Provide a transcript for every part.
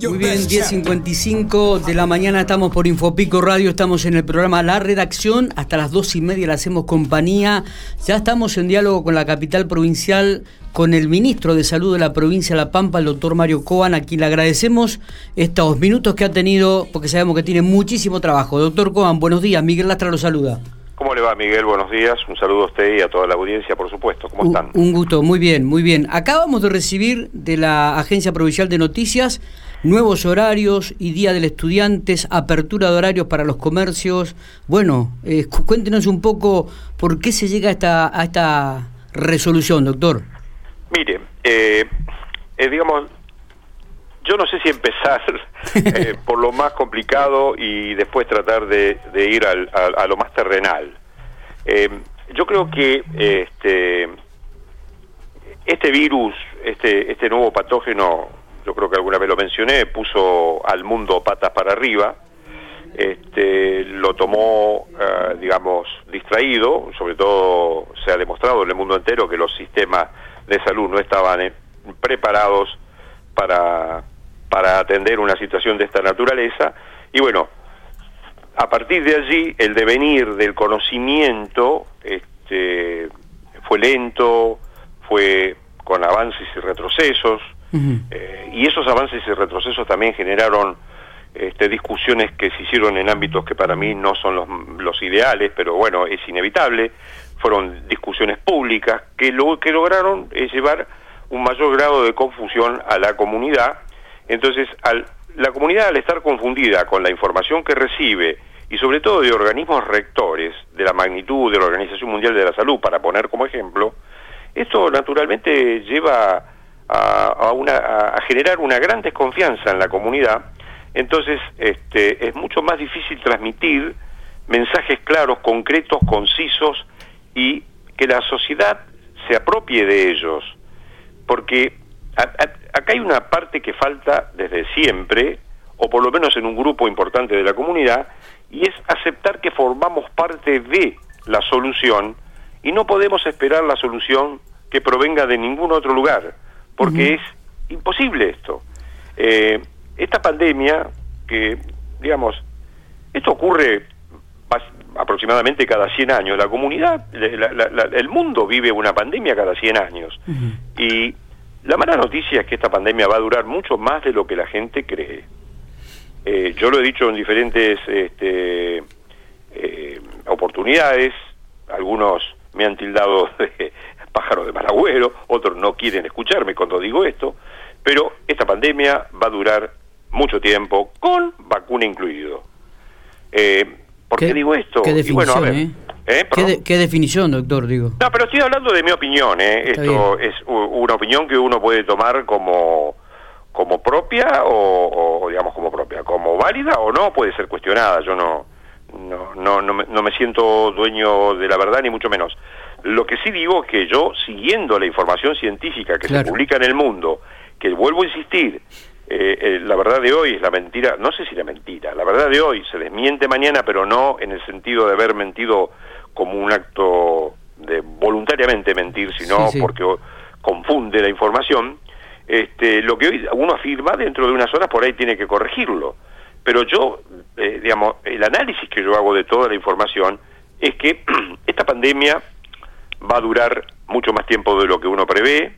Muy bien, 10.55 de la mañana estamos por Infopico Radio, estamos en el programa La Redacción, hasta las dos y media le hacemos compañía. Ya estamos en diálogo con la capital provincial, con el ministro de Salud de la provincia de La Pampa, el doctor Mario Coan, a quien le agradecemos estos minutos que ha tenido, porque sabemos que tiene muchísimo trabajo. Doctor Coan, buenos días, Miguel Lastra lo saluda. ¿Cómo le va, Miguel? Buenos días. Un saludo a usted y a toda la audiencia, por supuesto. ¿Cómo están? Un gusto, muy bien, muy bien. Acabamos de recibir de la Agencia Provincial de Noticias nuevos horarios y Día del Estudiante, apertura de horarios para los comercios. Bueno, eh, cuéntenos un poco por qué se llega a esta, a esta resolución, doctor. Mire, eh, eh, digamos, yo no sé si empezar por lo más complicado y después tratar de, ir a, lo más terrenal. yo creo que este, este virus, este, este nuevo patógeno yo creo que alguna vez lo mencioné, puso al mundo patas para arriba, este, lo tomó, eh, digamos, distraído, sobre todo se ha demostrado en el mundo entero que los sistemas de salud no estaban eh, preparados para, para atender una situación de esta naturaleza, y bueno, a partir de allí el devenir del conocimiento este, fue lento, fue con avances y retrocesos, eh, y esos avances y retrocesos también generaron este, discusiones que se hicieron en ámbitos que para mí no son los, ideales, pero bueno, es inevitable. Fueron discusiones públicas que lo que lograron es llevar un mayor grado de confusión a la comunidad. Entonces, al, la comunidad al estar confundida con la información que recibe y sobre todo de organismos rectores de la magnitud de la Organización Mundial de la Salud, para poner como ejemplo, esto naturalmente lleva a, una, a generar una gran desconfianza en la comunidad, entonces este, es mucho más difícil transmitir mensajes claros, concretos, concisos y que la sociedad se apropie de ellos, porque acá hay una parte que falta desde siempre, o por lo menos en un grupo importante de la comunidad, y es aceptar que formamos parte de la solución y no podemos esperar la solución que provenga de ningún otro lugar porque es imposible esto. Eh, esta pandemia, que, digamos, esto ocurre aproximadamente cada 100 años, la comunidad, el mundo vive una pandemia cada 100 años. Y la mala noticia es que esta pandemia va a durar mucho más de lo que la gente cree. Eh, yo lo he dicho en diferentes este, eh, oportunidades, algunos me han tildado de, pájaro de mal agüero, otros no quieren escucharme cuando digo esto, pero esta pandemia va a durar mucho tiempo, con vacuna incluido. Eh, ¿Por qué, digo esto? ¿Qué definición, ¿eh? ¿Eh? ¿Qué, definición, doctor? Digo. No, pero estoy hablando de mi opinión. ¿eh? Esto es una opinión que uno puede tomar como como propia o, o, digamos como propia, como válida o no puede ser cuestionada. Yo no no no no me, no me siento dueño de la verdad ni mucho menos. Lo que sí digo es que yo, siguiendo la información científica que se publica en el mundo, que vuelvo a insistir, eh, eh, la verdad de hoy es la mentira, no sé si la mentira, la verdad de hoy se desmiente mañana, pero no en el sentido de haber mentido como un acto de voluntariamente mentir, sino porque confunde la información. Este, lo que hoy uno afirma dentro de unas horas por ahí tiene que corregirlo. Pero yo, eh, digamos, el análisis que yo hago de toda la información es que esta pandemia va a durar mucho más tiempo de lo que uno prevé.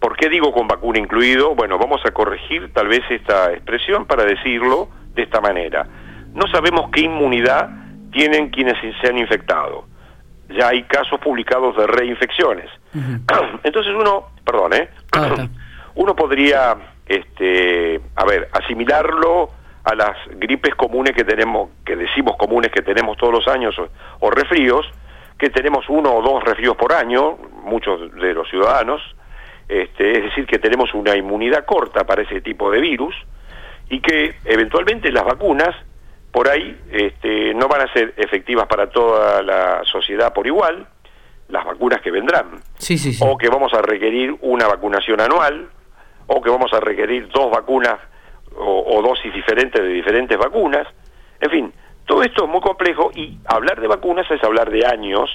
¿Por qué digo con vacuna incluido? Bueno, vamos a corregir tal vez esta expresión para decirlo de esta manera. No sabemos qué inmunidad tienen quienes se han infectado. Ya hay casos publicados de reinfecciones. Entonces uno, perdón, ¿eh? uno podría, este, a ver, asimilarlo a las gripes comunes que tenemos, que decimos comunes que tenemos todos los años o, o refríos, que tenemos uno o dos resfríos por año, muchos de los ciudadanos, este, es decir, que tenemos una inmunidad corta para ese tipo de virus y que eventualmente las vacunas por ahí este, no van a ser efectivas para toda la sociedad por igual, las vacunas que vendrán, sí, sí, sí. o que vamos a requerir una vacunación anual, o que vamos a requerir dos vacunas o, o dosis diferentes de diferentes vacunas, en fin, todo esto es muy complejo y hablar de vacunas es hablar de años,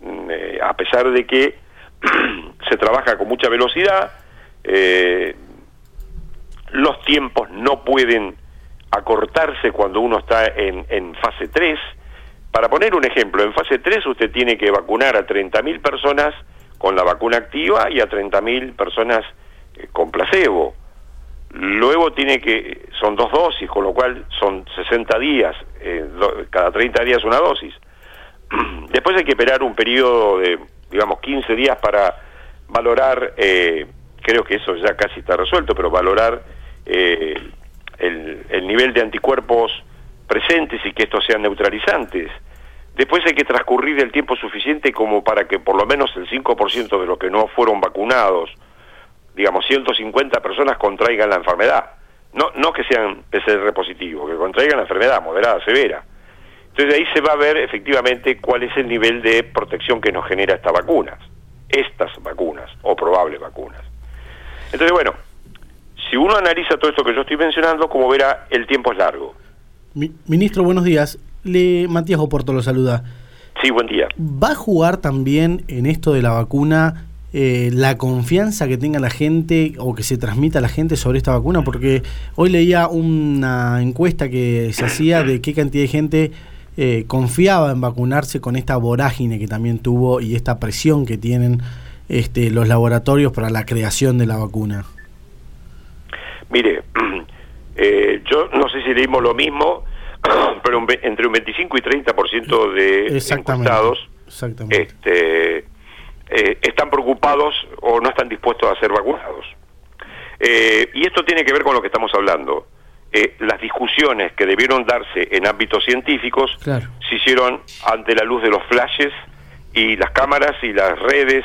mm, eh, a pesar de que se trabaja con mucha velocidad, eh, los tiempos no pueden acortarse cuando uno está en, fase 3. Para poner un ejemplo, en fase 3 usted tiene que vacunar a 30.000 personas con la vacuna activa y a 30.000 personas eh, con placebo. Luego tiene que, son dos dosis, con lo cual son 60 días, eh, cada 30 días una dosis. Después hay que esperar un periodo de, digamos, 15 días para valorar, eh, creo que eso ya casi está resuelto, pero valorar eh, el, el nivel de anticuerpos presentes y que estos sean neutralizantes. Después hay que transcurrir el tiempo suficiente como para que por lo menos el 5% de los que no fueron vacunados, digamos 150 personas, contraigan la enfermedad. No, no que sean PCR positivos, que contraigan la enfermedad moderada, severa. Entonces ahí se va a ver efectivamente cuál es el nivel de protección que nos genera estas vacunas, estas vacunas o probables vacunas. Entonces, bueno, si uno analiza todo esto que yo estoy mencionando, como verá, el tiempo es largo. Ministro, buenos días. Le, Matías Oporto lo saluda. Sí, buen día. ¿Va a jugar también en esto de la vacuna eh, la confianza que tenga la gente o que se transmita a la gente sobre esta vacuna? Porque hoy leía una encuesta que se hacía de qué cantidad de gente eh, confiaba en vacunarse con esta vorágine que también tuvo y esta presión que tienen este, los laboratorios para la creación de la vacuna. Mire, eh, yo no sé si leímos lo mismo, pero entre un 25 y 30% de encuestados este, eh, están preocupados o no están dispuestos a ser vacunados. Eh, y esto tiene que ver con lo que estamos hablando. Eh, las discusiones que debieron darse en ámbitos científicos se hicieron ante la luz de los flashes y las cámaras y las redes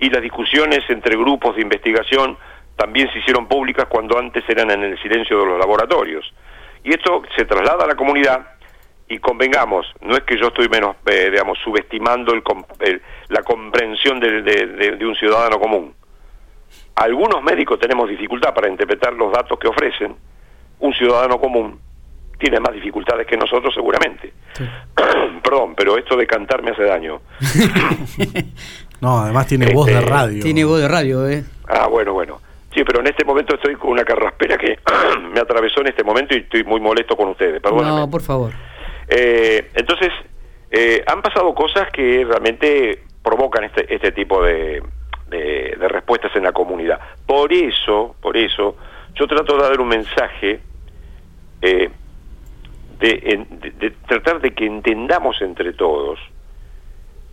y las discusiones entre grupos de investigación también se hicieron públicas cuando antes eran en el silencio de los laboratorios. Y esto se traslada a la comunidad y convengamos, no es que yo estoy menos, eh, digamos, subestimando el, la comprensión de, de, un ciudadano común. Algunos médicos tenemos dificultad para interpretar los datos que ofrecen, un ciudadano común tiene más dificultades que nosotros seguramente. Perdón, pero esto de cantar me hace daño. no, además tiene voz de este, radio. Tiene voz de radio, ¿eh? Ah, bueno, bueno. Sí, pero en este momento estoy con una carraspera que me atravesó en este momento y estoy muy molesto con ustedes. No, por favor. Eh, entonces, eh, han pasado cosas que realmente provocan este, este tipo de, de, respuestas en la comunidad. Por eso, por eso, yo trato de dar un mensaje eh, de, de, tratar de que entendamos entre todos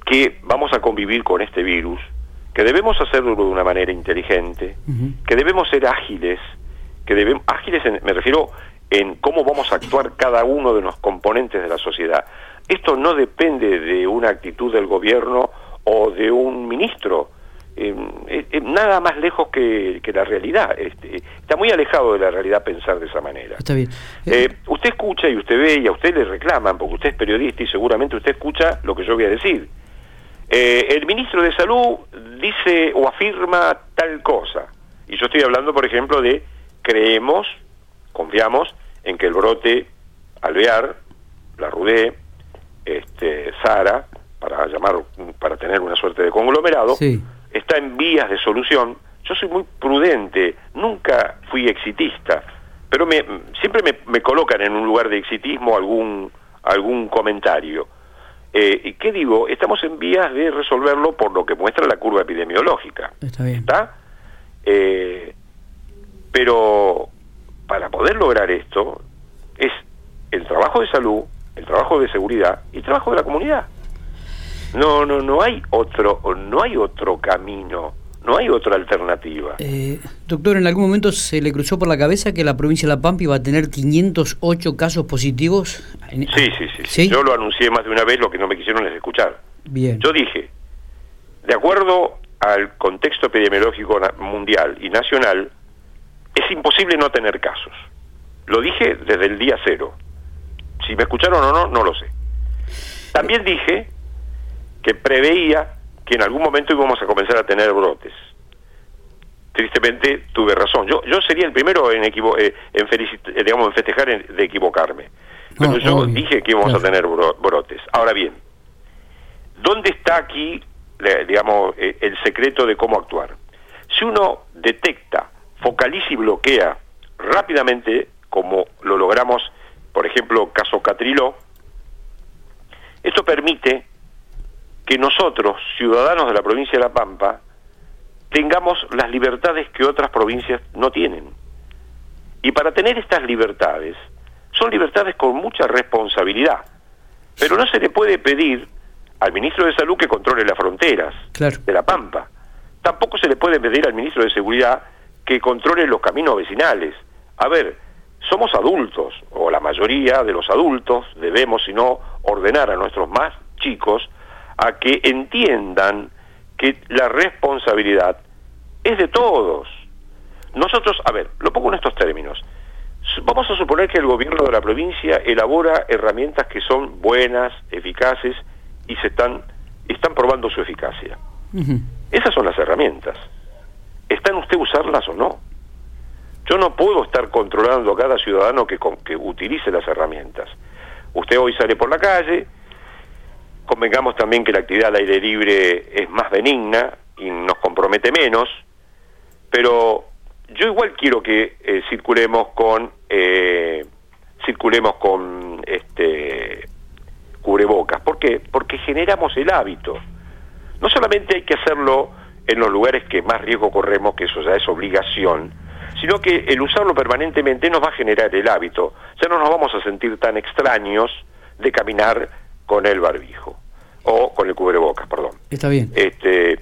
que vamos a convivir con este virus, que debemos hacerlo de una manera inteligente, que debemos ser ágiles, que debemos, ágiles me refiero en cómo vamos a actuar cada uno de los componentes de la sociedad. Esto no depende de una actitud del gobierno o de un ministro, eh, nada más lejos que, la realidad. Este, está muy alejado de la realidad pensar de esa manera. Está bien. Eh, usted escucha y usted ve y a usted le reclaman, porque usted es periodista y seguramente usted escucha lo que yo voy a decir. Eh, el ministro de Salud dice o afirma tal cosa. Y yo estoy hablando, por ejemplo, de creemos, confiamos en que el brote alvear, la Rudé, este, Sara, para llamar, para tener una suerte de conglomerado, está en vías de solución. Yo soy muy prudente, nunca fui exitista, pero me, siempre me, me colocan en un lugar de exitismo algún, algún comentario. Eh, ¿Y qué digo? Estamos en vías de resolverlo por lo que muestra la curva epidemiológica. Está bien. ¿Está? Eh, pero para poder lograr esto es el trabajo de salud, el trabajo de seguridad y el trabajo de la comunidad. No, no, no hay otro, no hay otro camino. No hay otra alternativa. Eh, doctor, ¿en algún momento se le cruzó por la cabeza que la provincia de La Pampa iba a tener 508 casos positivos? Sí, sí, sí, sí, Yo lo anuncié más de una vez, lo que no me quisieron es escuchar. Bien. Yo dije, de acuerdo al contexto epidemiológico mundial y nacional, es imposible no tener casos. Lo dije desde el día cero. Si me escucharon o no, no lo sé. También dije que preveía que en algún momento íbamos a comenzar a tener brotes. Tristemente tuve razón. Yo yo sería el primero en equivo eh, en eh, digamos en festejar de equivocarme. Pero yo dije que íbamos a tener brotes. Ahora bien, ¿dónde está aquí digamos eh, el secreto de cómo actuar? Si uno detecta, focaliza y bloquea rápidamente, como lo logramos, por ejemplo, caso Catriló, esto permite que nosotros, ciudadanos de la provincia de La Pampa, tengamos las libertades que otras provincias no tienen. Y para tener estas libertades, son libertades con mucha responsabilidad, pero no se le puede pedir al ministro de Salud que controle las fronteras de La Pampa. Tampoco se le puede pedir al ministro de Seguridad que controle los caminos vecinales. A ver, somos adultos, o la mayoría de los adultos debemos, si no, ordenar a nuestros más chicos a que entiendan que la responsabilidad es de todos. Nosotros, a ver, lo pongo en estos términos. Vamos a suponer que el gobierno de la provincia elabora herramientas que son buenas, eficaces y se están están probando su eficacia. Esas son las herramientas. ¿Está en usted usarlas o no? Yo no puedo estar controlando a cada ciudadano que, que utilice las herramientas. Usted hoy sale por la calle, convengamos también que la actividad al aire libre es más benigna y nos compromete menos, pero yo igual quiero que eh, circulemos con eh, circulemos con este cubrebocas. ¿Por qué? Porque generamos el hábito. No solamente hay que hacerlo en los lugares que más riesgo corremos, que eso ya es obligación, sino que el usarlo permanentemente nos va a generar el hábito. Ya no nos vamos a sentir tan extraños de caminar con el barbijo o con el cubrebocas, perdón. Está bien. Este,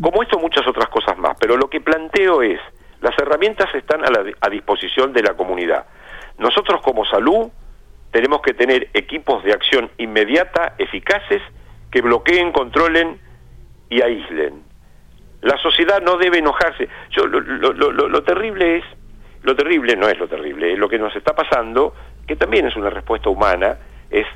como esto muchas otras cosas más, pero lo que planteo es, las herramientas están a, la, a disposición de la comunidad. Nosotros como salud tenemos que tener equipos de acción inmediata, eficaces, que bloqueen, controlen y aíslen. La sociedad no debe enojarse. Yo lo, lo, lo, lo, terrible es, lo terrible no es lo terrible, es lo que nos está pasando, que también es una respuesta humana, es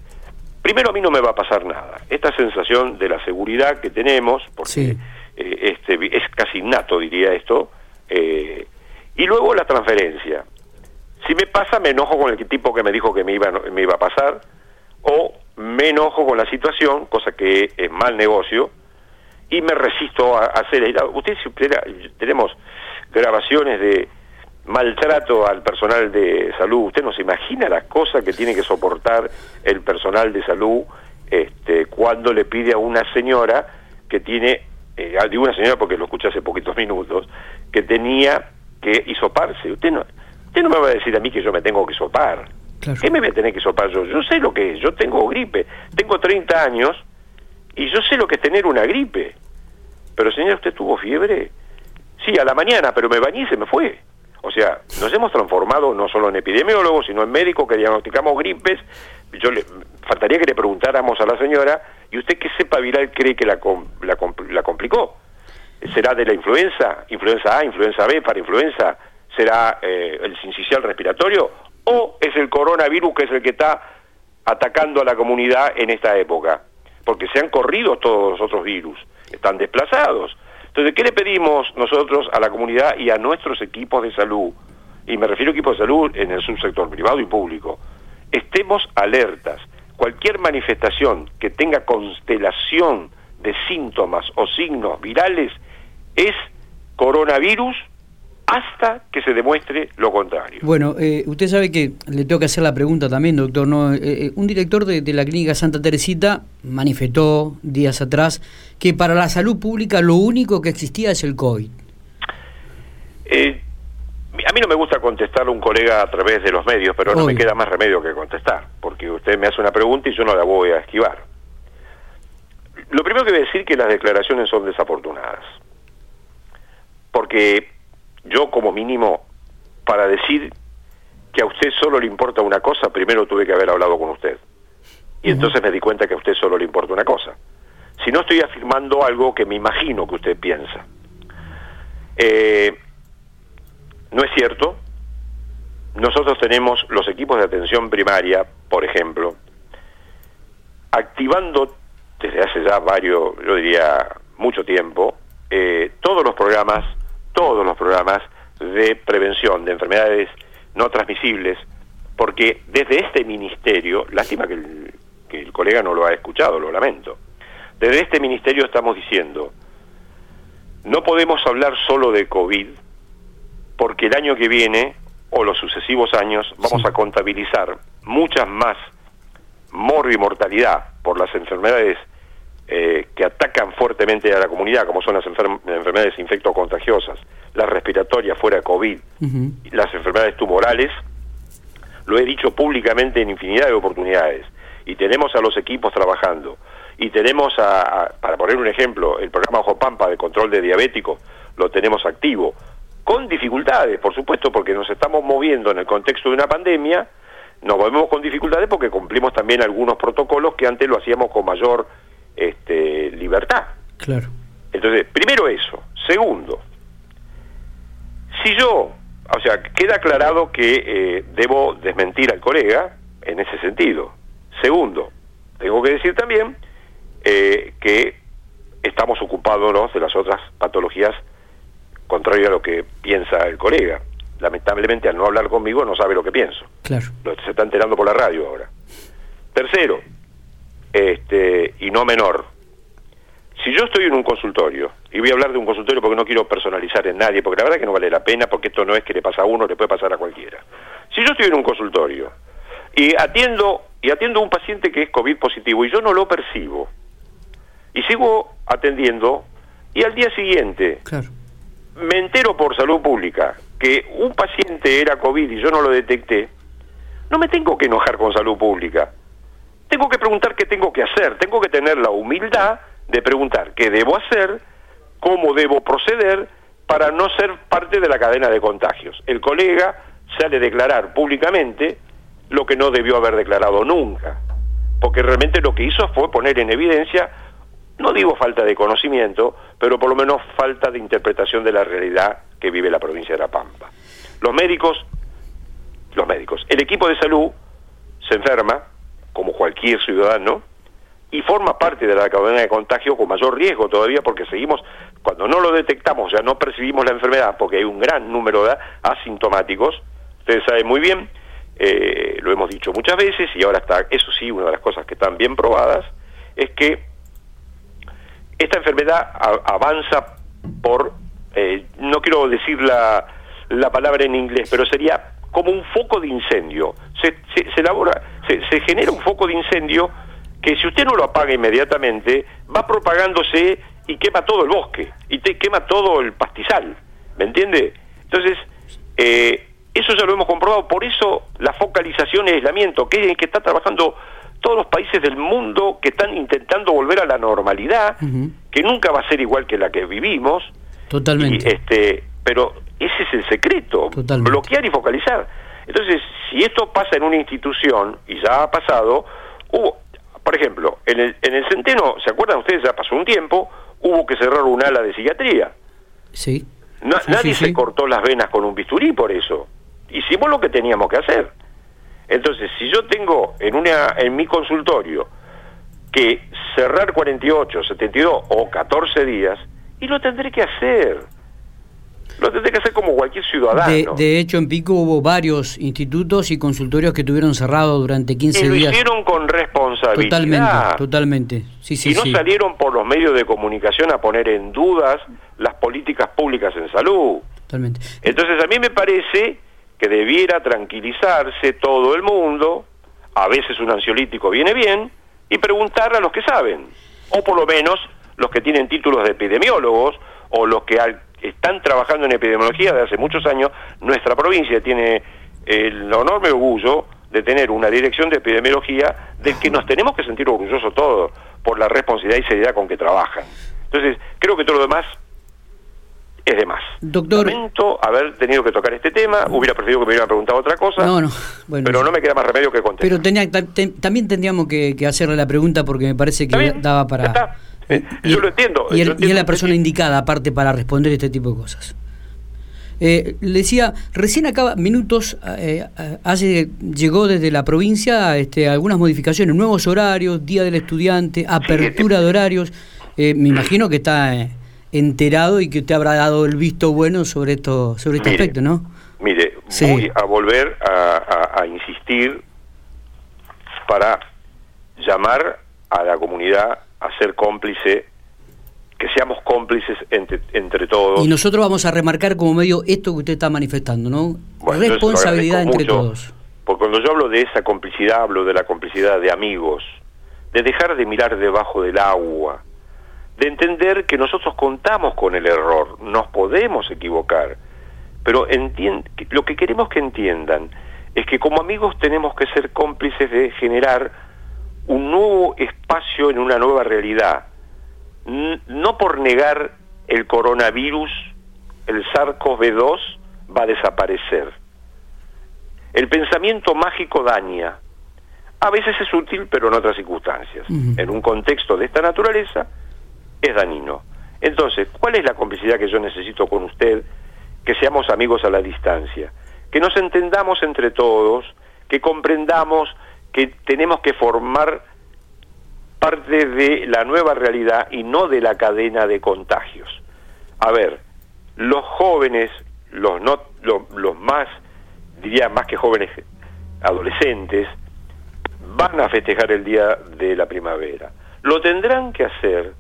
primero a mí no me va a pasar nada. Esta sensación de la seguridad que tenemos, porque eh, este, es casi innato, diría esto, eh, y luego la transferencia. Si me pasa, me enojo con el tipo que me dijo que me iba, me iba a pasar, o me enojo con la situación, cosa que es mal negocio, y me resisto a, hacer... Usted tenemos grabaciones de maltrato al personal de salud. Usted no se imagina las cosas que tiene que soportar el personal de salud este, cuando le pide a una señora que tiene, eh, digo una señora porque lo escuché hace poquitos minutos, que tenía que hisoparse. Usted no, usted no me va a decir a mí que yo me tengo que sopar. ¿Qué me voy a tener que sopar yo? Yo sé lo que es, yo tengo gripe, tengo 30 años y yo sé lo que es tener una gripe. Pero señora, ¿usted tuvo fiebre? Sí, a la mañana, pero me bañé y se me fue. O sea, nos hemos transformado no solo en epidemiólogos, sino en médicos que diagnosticamos gripes. Yo le faltaría que le preguntáramos a la señora, ¿y usted qué cepa viral cree que la, la, complicó? ¿Será de la influenza? ¿Influenza A, influenza B, para influenza? ¿Será eh, el sincicial respiratorio? ¿O es el coronavirus que es el que está atacando a la comunidad en esta época? Porque se han corrido todos los otros virus, están desplazados. Entonces, ¿qué le pedimos nosotros a la comunidad y a nuestros equipos de salud? Y me refiero a equipos de salud en el subsector privado y público. Estemos alertas. Cualquier manifestación que tenga constelación de síntomas o signos virales es coronavirus hasta que se demuestre lo contrario. Bueno, eh, usted sabe que le tengo que hacer la pregunta también, doctor. ¿no? Eh, eh, un director de, la clínica Santa Teresita manifestó días atrás que para la salud pública lo único que existía es el COVID. a mí no me gusta contestar a un colega a través de los medios, pero no me queda más remedio que contestar, porque usted me hace una pregunta y yo no la voy a esquivar. Lo primero que voy a decir es que las declaraciones son desafortunadas, porque yo como mínimo, para decir que a usted solo le importa una cosa, primero tuve que haber hablado con usted. Y entonces me di cuenta que a usted solo le importa una cosa. Si no estoy afirmando algo que me imagino que usted piensa. Eh, no es cierto. Nosotros tenemos los equipos de atención primaria, por ejemplo, activando desde hace ya varios, yo diría, mucho tiempo, eh, todos los programas todos los programas de prevención de enfermedades no transmisibles, porque desde este ministerio, lástima que el, que el colega no lo ha escuchado, lo lamento, desde este ministerio estamos diciendo, no podemos hablar solo de COVID, porque el año que viene o los sucesivos años vamos a contabilizar muchas más mortalidad por las enfermedades eh, que atacan fuertemente a la comunidad, como son las enfermedades infectocontagiosas, las respiratorias fuera de COVID, las enfermedades tumorales, lo he dicho públicamente en infinidad de oportunidades, y tenemos a los equipos trabajando, y tenemos, a, para poner un ejemplo, el programa Ojo Pampa de control de diabéticos, lo tenemos activo, con dificultades, por supuesto, porque nos estamos moviendo en el contexto de una pandemia, nos movemos con dificultades porque cumplimos también algunos protocolos que antes lo hacíamos con mayor este, libertad. Claro. Entonces, primero eso. Segundo, si yo, o sea, queda aclarado que eh, debo desmentir al colega en ese sentido. Segundo, tengo que decir también eh, que estamos ocupándonos de las otras patologías contrario a lo que piensa el colega. Lamentablemente, al no hablar conmigo, no sabe lo que pienso. Claro. Se está enterando por la radio ahora. Tercero, este, y no menor, si yo estoy en un consultorio, y voy a hablar de un consultorio porque no quiero personalizar en nadie, porque la verdad que no vale la pena, porque esto no es que le pasa a uno, le puede pasar a cualquiera. Si yo estoy en un consultorio y atiendo y atiendo a un paciente que es COVID positivo y yo no lo percibo, y sigo atendiendo, y al día siguiente claro me entero por salud pública que un paciente era COVID y yo no lo detecté, no me tengo que enojar con salud pública. Tengo que preguntar qué tengo que hacer, tengo que tener la humildad de preguntar qué debo hacer, cómo debo proceder para no ser parte de la cadena de contagios. El colega sale a declarar públicamente lo que no debió haber declarado nunca, porque realmente lo que hizo fue poner en evidencia no digo falta de conocimiento, pero por lo menos falta de interpretación de la realidad que vive la provincia de La Pampa. Los médicos, los médicos, el equipo de salud se enferma, como cualquier ciudadano, y forma parte de la cadena de contagio con mayor riesgo todavía porque seguimos, cuando no lo detectamos, ya no percibimos la enfermedad porque hay un gran número de asintomáticos, ustedes saben muy bien, eh, lo hemos dicho muchas veces y ahora está, eso sí, una de las cosas que están bien probadas, es que esta enfermedad avanza por, eh, no quiero decir la, la, palabra en inglés, pero sería como un foco de incendio. Se, se, elabora, se, se, genera un foco de incendio que si usted no lo apaga inmediatamente, va propagándose y quema todo el bosque, y te quema todo el pastizal, ¿me entiende? Entonces, eh, eso ya lo hemos comprobado, por eso la focalización y aislamiento, que, que está trabajando todos los países del mundo que están intentando volver a la normalidad, que nunca va a ser igual que la que vivimos. Totalmente. este, pero ese es el secreto, bloquear y focalizar. Entonces, si esto pasa en una institución, y ya ha pasado, hubo, por ejemplo, en el, en el Centeno, ¿se acuerdan ustedes? Ya pasó un tiempo, hubo que cerrar un ala de psiquiatría. Sí. nadie se cortó las venas con un bisturí por eso. Hicimos lo que teníamos que hacer. Entonces, si yo tengo en, una, en mi consultorio que cerrar 48, 72 o 14 días, y lo tendré que hacer. Lo tendré que hacer como cualquier ciudadano. De, hecho, en Pico hubo varios institutos y consultorios que tuvieron cerrados durante 15 días. Y lo hicieron con responsabilidad. Totalmente, totalmente. Sí, sí, y no salieron por los medios de comunicación a poner en dudas las políticas públicas en salud. Totalmente. Entonces, a mí me parece que debiera tranquilizarse todo el mundo, a veces un ansiolítico viene bien, y preguntar a los que saben, o por lo menos los que tienen títulos de epidemiólogos, o los que están trabajando en epidemiología de hace muchos años, nuestra provincia tiene el enorme orgullo de tener una dirección de epidemiología del que nos tenemos que sentir orgullosos todos por la responsabilidad y seriedad con que trabajan. Entonces, creo que todo lo demás es de más. Doctor. Lamento haber tenido que tocar este tema, hubiera preferido que me hubieran preguntado otra cosa. No, no. pero no me queda más remedio que contestar. Pero tenía, también tendríamos que, hacerle la pregunta porque me parece que daba para. Eh, yo lo entiendo. Y, es la persona indicada, aparte, para responder este tipo de cosas. Eh, le decía, recién acaba, minutos, eh, hace, llegó desde la provincia este, algunas modificaciones, nuevos horarios, Día del Estudiante, apertura de horarios. me imagino que está enterado y que usted habrá dado el visto bueno sobre esto sobre este aspecto, ¿no? Mire, voy a volver a, insistir para llamar a la comunidad a ser cómplice que seamos cómplices entre, entre todos. Y nosotros vamos a remarcar como medio esto que usted está manifestando, ¿no? Responsabilidad entre todos. Porque cuando yo hablo de esa complicidad, hablo de la complicidad de amigos, de dejar de mirar debajo del agua, de entender que nosotros contamos con el error, nos podemos equivocar, pero lo que queremos que entiendan es que como amigos tenemos que ser cómplices de generar un nuevo espacio en una nueva realidad, no por negar el coronavirus, el SARS-CoV-2 va a desaparecer. El pensamiento mágico daña. A veces es útil, pero en otras circunstancias. En un contexto de esta naturaleza, es dañino. Entonces, ¿cuál es la complicidad que yo necesito con usted? Que seamos amigos a la distancia. Que nos entendamos entre todos, que comprendamos que tenemos que formar parte de la nueva realidad y no de la cadena de contagios. A ver, los jóvenes, los, no, los, más, diría más que jóvenes, adolescentes, van a festejar el día de la primavera. Lo tendrán que hacer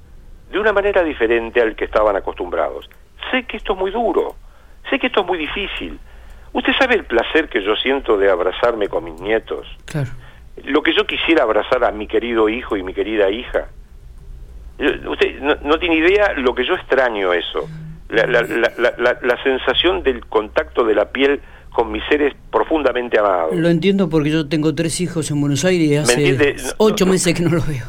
de una manera diferente al que estaban acostumbrados. Sé que esto es muy duro, sé que esto es muy difícil. ¿Usted sabe el placer que yo siento de abrazarme con mis nietos? Claro lo que yo quisiera abrazar a mi querido hijo y mi querida hija. Usted no, tiene idea lo que yo extraño eso. La, la, la, la, sensación del contacto de la piel con mis seres profundamente amados. Lo entiendo porque yo tengo tres hijos en Buenos Aires y hace ocho meses que no los veo.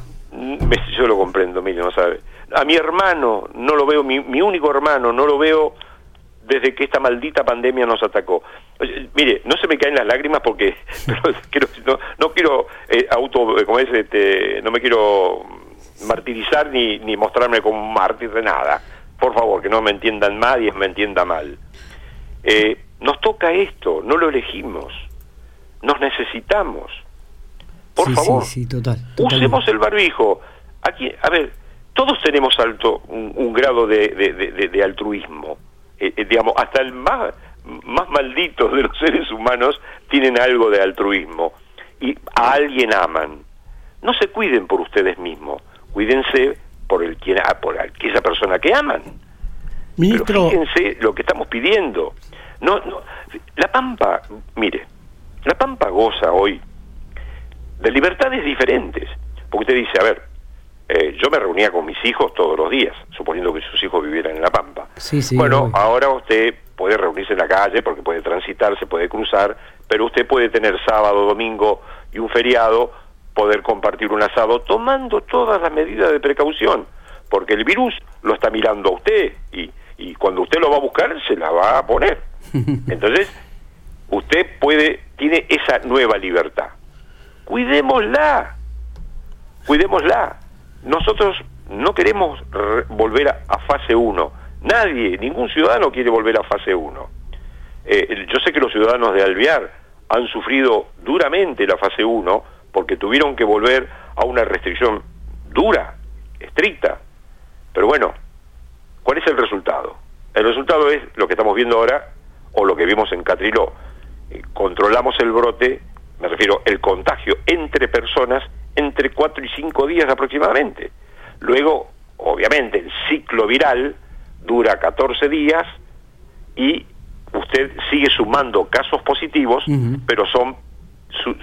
Yo lo comprendo, mire, no sabe. A mi hermano no lo veo, mi, mi único hermano no lo veo desde que esta maldita pandemia nos atacó. mire, no se me caen las lágrimas porque no, no, quiero eh, auto, como es, este, no me quiero martirizar ni, ni mostrarme como un mártir de nada. Por favor, que no me entiendan mal y me entienda mal. Eh, nos toca esto, no lo elegimos. Nos necesitamos. Por favor, sí, total, usemos el barbijo. Aquí, a ver, todos tenemos alto un, grado de, de altruismo eh, eh, digamos, hasta el más, más maldito de los seres humanos tienen algo de altruismo y a alguien aman. No se cuiden por ustedes mismos, cuídense por el quien por aquella persona que aman. Pero fíjense lo que estamos pidiendo. No, no, la Pampa, mire, la Pampa goza hoy de libertades diferentes. Porque usted dice, a ver, eh, yo me reunía con mis hijos todos los días, suponiendo que sus hijos vivieran en La Pampa. bueno, ahora usted puede reunirse en la calle porque puede transitar, se puede cruzar, pero usted puede tener sábado, domingo y un feriado, poder compartir un asado tomando todas las medidas de precaución, porque el virus lo está mirando a usted y, y cuando usted lo va a buscar se la va a poner. Entonces, usted puede, tiene esa nueva libertad. Cuidémosla, cuidémosla nosotros no queremos volver a, fase 1. Nadie, ningún ciudadano quiere volver a fase 1. Eh, yo sé que los ciudadanos de Alvear han sufrido duramente la fase 1 porque tuvieron que volver a una restricción dura, estricta. Pero bueno, ¿cuál es el resultado? El resultado es lo que estamos viendo ahora o lo que vimos en Catriló. Eh, controlamos el brote, me refiero el contagio entre personas entre 4 y 5 días aproximadamente. Luego, obviamente, el ciclo viral dura 14 días y usted sigue sumando casos positivos, pero son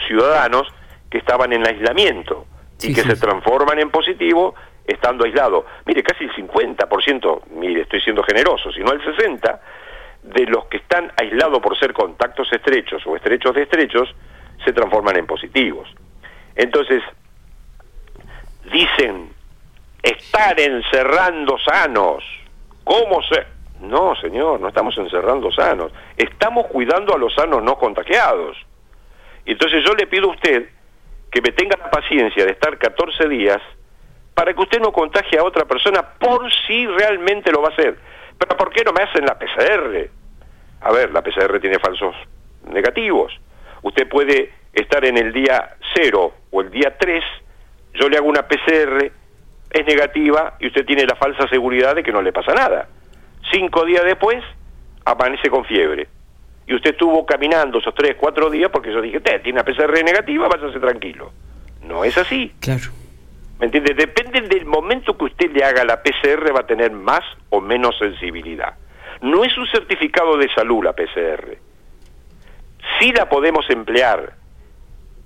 ciudadanos que estaban en aislamiento y que se transforman en positivo estando aislados. Mire, casi el 50%, mire, estoy siendo generoso, sino el 60% de los que están aislados por ser contactos estrechos o estrechos de estrechos, se transforman en positivos. Entonces, dicen estar encerrando sanos. ¿Cómo se...? No, señor, no estamos encerrando sanos. Estamos cuidando a los sanos no contagiados. Entonces yo le pido a usted que me tenga la paciencia de estar 14 días para que usted no contagie a otra persona por si realmente lo va a hacer. Pero ¿por qué no me hacen la PCR? A ver, la PCR tiene falsos negativos. Usted puede estar en el día 0 o el día 3 yo le hago una PCR, es negativa y usted tiene la falsa seguridad de que no le pasa nada. Cinco días después, amanece con fiebre. Y usted estuvo caminando esos tres, cuatro días porque yo dije, usted tiene una PCR negativa, váyase tranquilo. No es así. Claro. ¿Me entiende? Depende del momento que usted le haga la PCR, va a tener más o menos sensibilidad. No es un certificado de salud la PCR. Sí la podemos emplear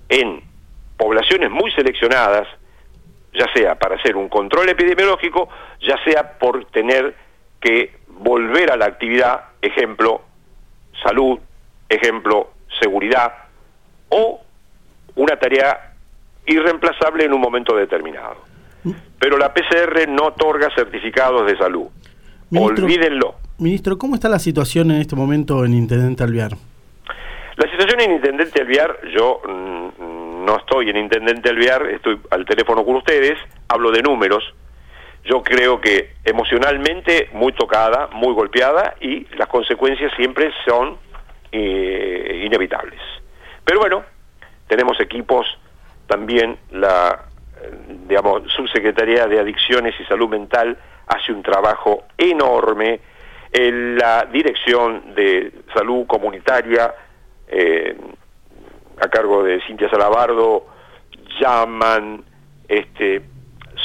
en poblaciones muy seleccionadas, ya sea para hacer un control epidemiológico, ya sea por tener que volver a la actividad, ejemplo, salud, ejemplo, seguridad, o una tarea irreemplazable en un momento determinado. Pero la PCR no otorga certificados de salud. Olvídenlo. Ministro, ¿cómo está la situación en este momento en Intendente Alviar? La situación en Intendente Alviar, yo mm, no estoy en Intendente Alviar, estoy al teléfono con ustedes, hablo de números. Yo creo que emocionalmente muy tocada, muy golpeada y las consecuencias siempre son eh, inevitables. Pero bueno, tenemos equipos, también la digamos, subsecretaría de Adicciones y Salud Mental hace un trabajo enorme, la Dirección de Salud Comunitaria, eh, a cargo de Cintia Salabardo, llaman, este,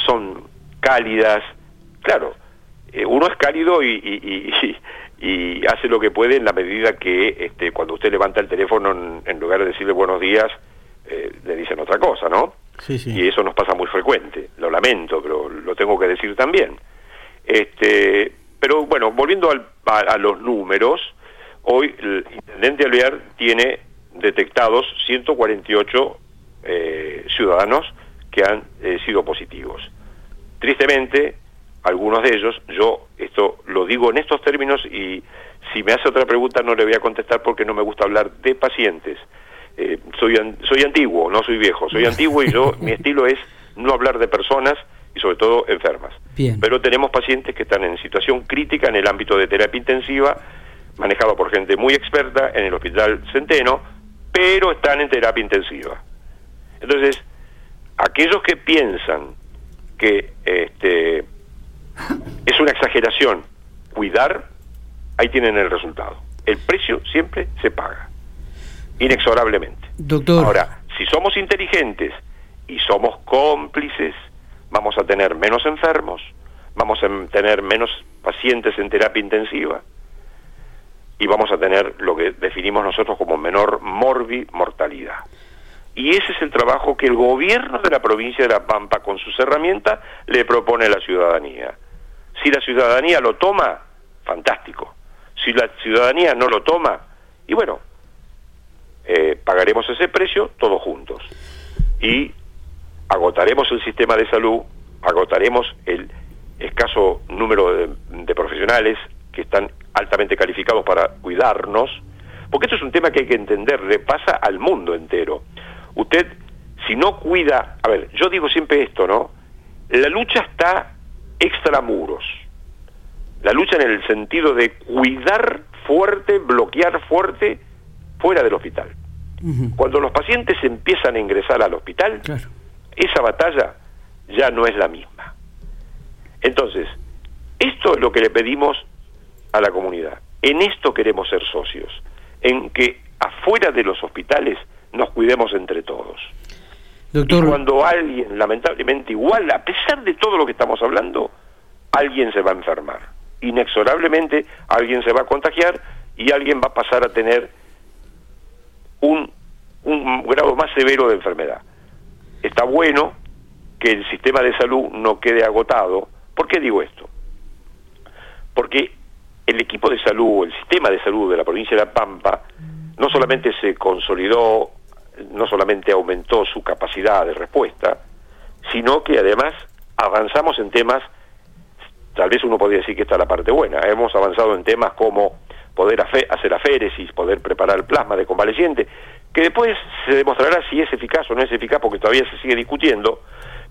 son cálidas, claro, eh, uno es cálido y, y, y, hace lo que puede en la medida que este, cuando usted levanta el teléfono en, lugar de decirle buenos días, eh, le dicen otra cosa, ¿no? Sí, sí. Y eso nos pasa muy frecuente, lo lamento, pero lo tengo que decir también. Este, pero bueno, volviendo a, los números, hoy el intendente Alvear tiene detectados 148 eh, ciudadanos que han eh, sido positivos. Tristemente, algunos de ellos, yo esto lo digo en estos términos y si me hace otra pregunta no le voy a contestar porque no me gusta hablar de pacientes. Eh, soy, soy antiguo, no soy viejo, soy antiguo y yo, mi estilo es no hablar de personas y sobre todo enfermas. Pero tenemos pacientes que están en situación crítica en el ámbito de terapia intensiva, manejado por gente muy experta en el Hospital Centeno, pero están en terapia intensiva. Entonces, aquellos que piensan que este, es una exageración cuidar, ahí tienen el resultado. El precio siempre se paga, inexorablemente. Doctor. Ahora, si somos inteligentes y somos cómplices, vamos a tener menos enfermos, vamos a tener menos pacientes en terapia intensiva y vamos a tener lo que definimos nosotros como menor morbi mortalidad. Y ese es el trabajo que el gobierno de la provincia de La Pampa, con sus herramientas, le propone a la ciudadanía. Si la ciudadanía lo toma, fantástico. Si la ciudadanía no lo toma, y bueno, eh, pagaremos ese precio todos juntos. Y agotaremos el sistema de salud, agotaremos el escaso número de, profesionales que están altamente calificados para cuidarnos, porque esto es un tema que hay que entender, le pasa al mundo entero. Usted, si no cuida, a ver, yo digo siempre esto, ¿no? La lucha está extramuros. La lucha en el sentido de cuidar fuerte, bloquear fuerte fuera del hospital. Cuando los pacientes empiezan a ingresar al hospital, esa batalla ya no es la misma. Entonces, esto es lo que le pedimos a la comunidad. En esto queremos ser socios, en que afuera de los hospitales nos cuidemos entre todos. Doctor... Y cuando alguien, lamentablemente igual, a pesar de todo lo que estamos hablando, alguien se va a enfermar. Inexorablemente alguien se va a contagiar y alguien va a pasar a tener un, un grado más severo de enfermedad. Está bueno que el sistema de salud no quede agotado. ¿Por qué digo esto? Porque el equipo de salud, el sistema de salud de la provincia de La Pampa, no solamente se consolidó, no solamente aumentó su capacidad de respuesta, sino que además avanzamos en temas, tal vez uno podría decir que esta es la parte buena, hemos avanzado en temas como poder hacer aféresis, poder preparar plasma de convaleciente, que después se demostrará si es eficaz o no es eficaz porque todavía se sigue discutiendo,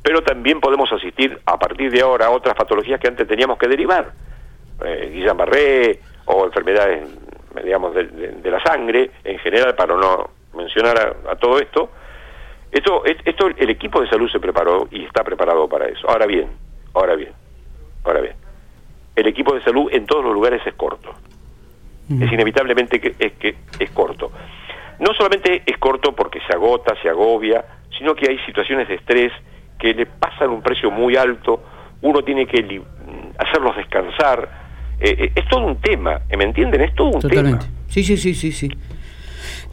pero también podemos asistir a partir de ahora a otras patologías que antes teníamos que derivar, eh, Guillain-Barré o enfermedades, digamos, de, la sangre en general, para no mencionar a, todo esto. Esto, esto, el equipo de salud se preparó y está preparado para eso. Ahora bien, ahora bien, ahora bien, el equipo de salud en todos los lugares es corto. Es inevitablemente que es que es corto. No solamente es corto porque se agota, se agobia, sino que hay situaciones de estrés que le pasan un precio muy alto, uno tiene que hacerlos descansar. Eh, eh, es todo un tema, ¿me entienden? Es todo un Totalmente. Sí, sí, sí, sí, sí.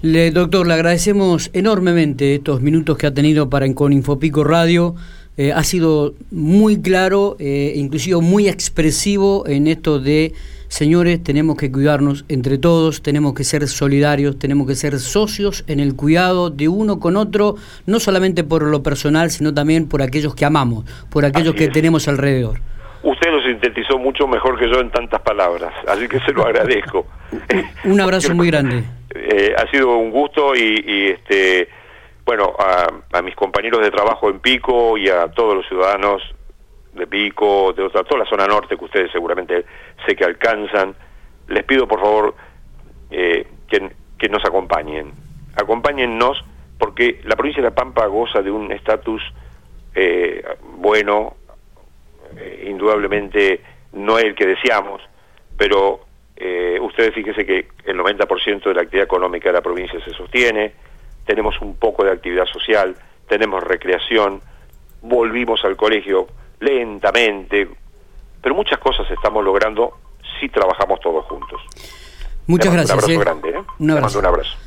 Le, doctor, le agradecemos enormemente estos minutos que ha tenido para con Infopico Radio. Eh, ha sido muy claro, eh, inclusive muy expresivo en esto de, señores, tenemos que cuidarnos entre todos, tenemos que ser solidarios, tenemos que ser socios en el cuidado de uno con otro, no solamente por lo personal, sino también por aquellos que amamos, por aquellos que tenemos alrededor. Usted lo sintetizó mucho mejor que yo en tantas palabras, así que se lo agradezco. un abrazo muy grande. Eh, ha sido un gusto y, este bueno a, mis compañeros de trabajo en Pico y a todos los ciudadanos de Pico, de otra, toda la zona norte que ustedes seguramente sé que alcanzan, les pido por favor eh, que, que nos acompañen. Acompáñennos porque la provincia de La Pampa goza de un estatus eh, bueno, indudablemente no es el que deseamos, pero eh, ustedes fíjense que el 90% de la actividad económica de la provincia se sostiene, tenemos un poco de actividad social, tenemos recreación, volvimos al colegio lentamente, pero muchas cosas estamos logrando si trabajamos todos juntos. Muchas gracias. Un abrazo eh. grande. ¿eh? Un abrazo. un abrazo.